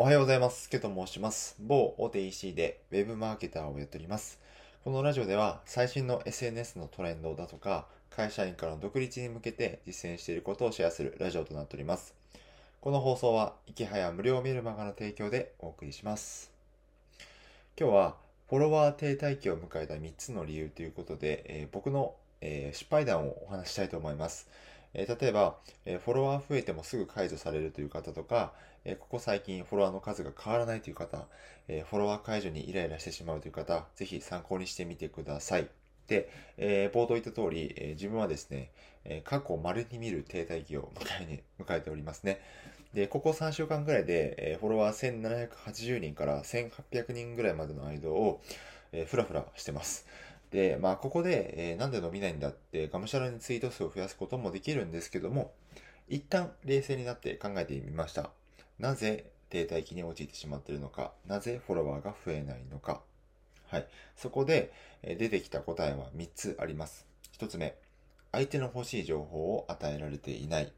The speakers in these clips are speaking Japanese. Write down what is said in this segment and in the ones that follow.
おはようございます。ケと申します。某大手 EC で Web マーケターをやっております。このラジオでは最新の SNS のトレンドだとか、会社員からの独立に向けて実践していることをシェアするラジオとなっております。この放送は、いきはや無料メルマガの提供でお送りします。今日は、フォロワー停滞期を迎えた3つの理由ということで、えー僕の、えー失敗談をお話ししたいと思います。え例えば、えフォロワー増えてもすぐ解除されるという方とか、えここ最近フォロワーの数が変わらないという方、えフォロワー解除にイライラしてしまうという方、ぜひ参考にしてみてください。で、えー冒頭言った通り、えー自分はですね、えー過去稀に見る停滞期を迎えに迎えておりますね。で、ここ3週間ぐらいで、えフォロワー1780人から1800人ぐらいまでの間を、えーふらふらしてます。で、まあ、ここで、えーなんで伸びないんだって、がむしゃらにツイート数を増やすこともできるんですけども、一旦冷静になって考えてみました。なぜ停滞期に陥ってしまっているのか、なぜフォロワーが増えないのか。はい。そこで、えー出てきた答えは3つあります。1つ目、相手の欲しい情報を与えられていない。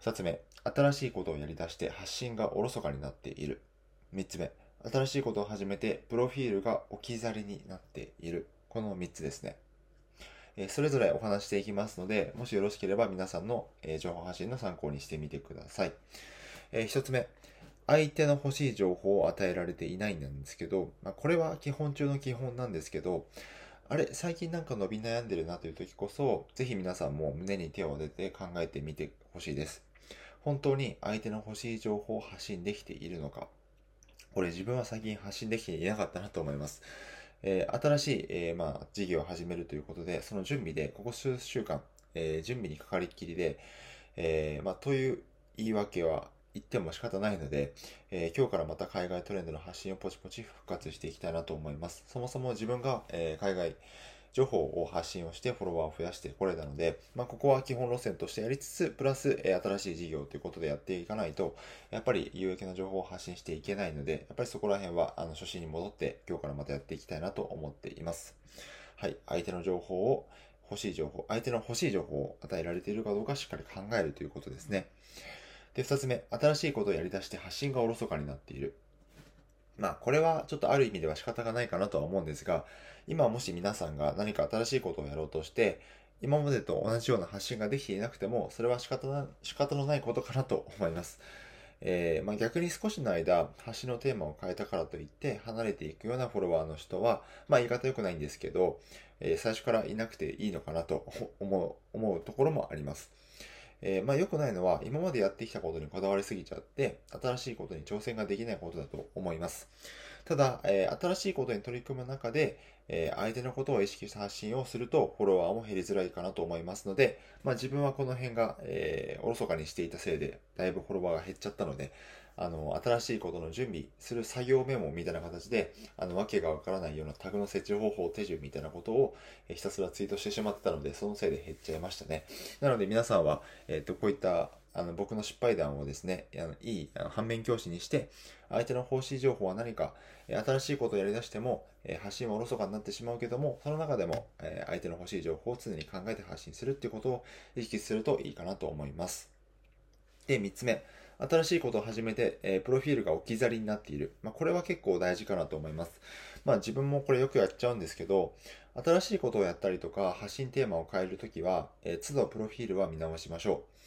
2つ目、新しいことをやり出して発信がおろそかになっている。3つ目、新しいことを始めてプロフィールが置き去りになっている。この3つですね。えそれぞれお話していきますので、もしよろしければ皆さんの、え情報発信の参考にしてみてください。え1つ目、相手の欲しい情報を与えられていないなんですけど、まあ、これは基本中の基本なんですけど、あれ、最近なんか伸び悩んでるなという時こそ、ぜひ皆さんも胸に手を当てて考えてみてほしいです。本当に相手の欲しい情報を発信できているのか。これ自分は最近発信できていなかったなと思います。えー新しい、えーまあ、事業を始めるということで、その準備で、ここ数週間、えー準備にかかりっきりで、えまあ、という言い訳は言っても仕方ないので、え今日からまた海外トレンドの発信をポチポチ復活していきたいなと思います。そもそも自分が、えー海外情報を発信をしてフォロワーを増やしてこれたので、まあ、ここは基本路線としてやりつつ、プラス、え新しい事業ということでやっていかないと、やっぱり有益な情報を発信していけないので、やっぱりそこら辺は、あの、初心に戻って、今日からまたやっていきたいなと思っています。はい。相手の情報を、欲しい情報、相手の欲しい情報を与えられているかどうかしっかり考えるということですね。で、二つ目、新しいことをやり出して発信がおろそかになっている。まあ、これはちょっとある意味では仕方がないかなとは思うんですが、今もし皆さんが何か新しいことをやろうとして、今までと同じような発信ができていなくても、それは仕方な仕方のないことかなと思います。えーまあ、逆に少しの間、発信のテーマを変えたからといって、離れていくようなフォロワーの人は、まあ、言い方良くないんですけど、えー最初からいなくていいのかなと思うところもあります。えーまあ良くないのは、今までやってきたことにこだわりすぎちゃって、新しいことに挑戦ができないことだと思います。ただ、えー新しいことに取り組む中で、えー相手のことを意識した発信をすると、フォロワーも減りづらいかなと思いますので、まあ自分はこの辺が、えーおろそかにしていたせいで、だいぶフォロワーが減っちゃったので、あの、新しいことの準備する作業メモみたいな形で、あの、わけがわからないようなタグの設置方法、手順みたいなことを、えひたすらツイートしてしまってたので、そのせいで減っちゃいましたね。なので皆さんは、えっ、と、こういった、あの、僕の失敗談をですね、あのいいあの反面教師にして、相手の欲しい情報は何か、え新しいことをやり出しても、え発信はおろそかになってしまうけども、その中でも、え相手の欲しい情報を常に考えて発信するっていうことを意識するといいかなと思います。で、3つ目。新しいことを始めて、えープロフィールが置き去りになっている。まあ、これは結構大事かなと思います。まあ、自分もこれよくやっちゃうんですけど、新しいことをやったりとか、発信テーマを変えるときは、えー都度プロフィールは見直しましょう。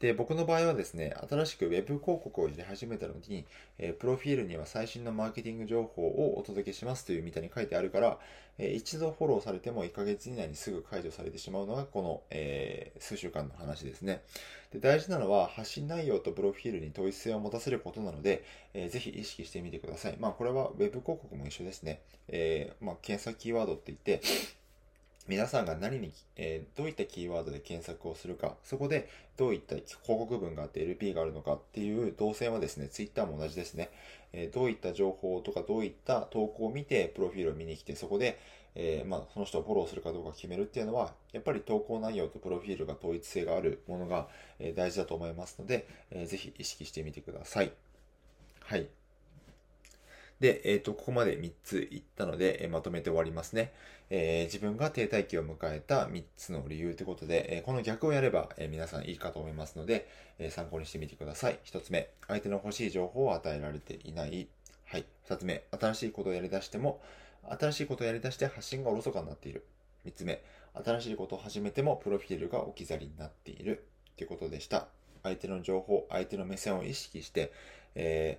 で、僕の場合はですね、新しく Web 広告を入れ始めたのに、えープロフィールには最新のマーケティング情報をお届けしますというみたいに書いてあるから、えー一度フォローされても1ヶ月以内にすぐ解除されてしまうのがこの、えー数週間の話ですね。で大事なのは発信内容とプロフィールに統一性を持たせることなので、えーぜひ意識してみてください。まあこれは Web 広告も一緒ですね。えーまあ検索キーワードって言って、皆さんが何に、えーどういったキーワードで検索をするか、そこでどういった広告文があって LP があるのかっていう動線はですね、Twitter も同じですね。えーどういった情報とかどういった投稿を見て、プロフィールを見に来て、そこで、えーまあ、その人をフォローするかどうか決めるっていうのは、やっぱり投稿内容とプロフィールが統一性があるものが、え大事だと思いますので、えーぜひ意識してみてください。はい。で、えっ、と、ここまで3つ言ったので、えーまとめて終わりますね。えー自分が停滞期を迎えた3つの理由ということで、えこの逆をやれば、え皆さんいいかと思いますので、え参考にしてみてください。1つ目、相手の欲しい情報を与えられていない。はい。2つ目、新しいことをやり出しても、新しいことをやり出して発信がおろそかになっている。3つ目、新しいことを始めてもプロフィールが置き去りになっている。ということでした。相手の情報、相手の目線を意識して、え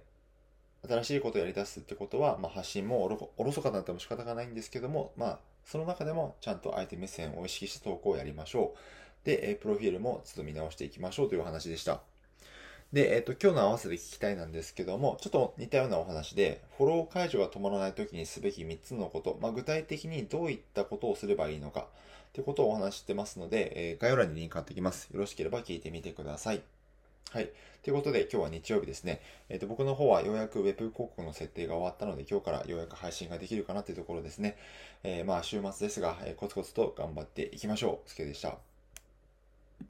新しいことをやり出すってことは、まあ、発信もおろそかになっても仕方がないんですけども、まあ、その中でもちゃんと相手目線を意識して投稿をやりましょう。で、えープロフィールも都度見直していきましょうというお話でした。で、えっ、と、今日の合わせて聞きたいなんですけども、ちょっと似たようなお話で、フォロー解除が止まらない時にすべき3つのこと、まあ、具体的にどういったことをすればいいのか、ということをお話してますので、えー概要欄にリンク貼っておきます。よろしければ聞いてみてください。はい。ということで、今日は日曜日ですね。えっ、と、僕の方はようやく Web 広告の設定が終わったので、今日からようやく配信ができるかなというところですね。えーまあ、週末ですが、えーコツコツと頑張っていきましょう。すけでした。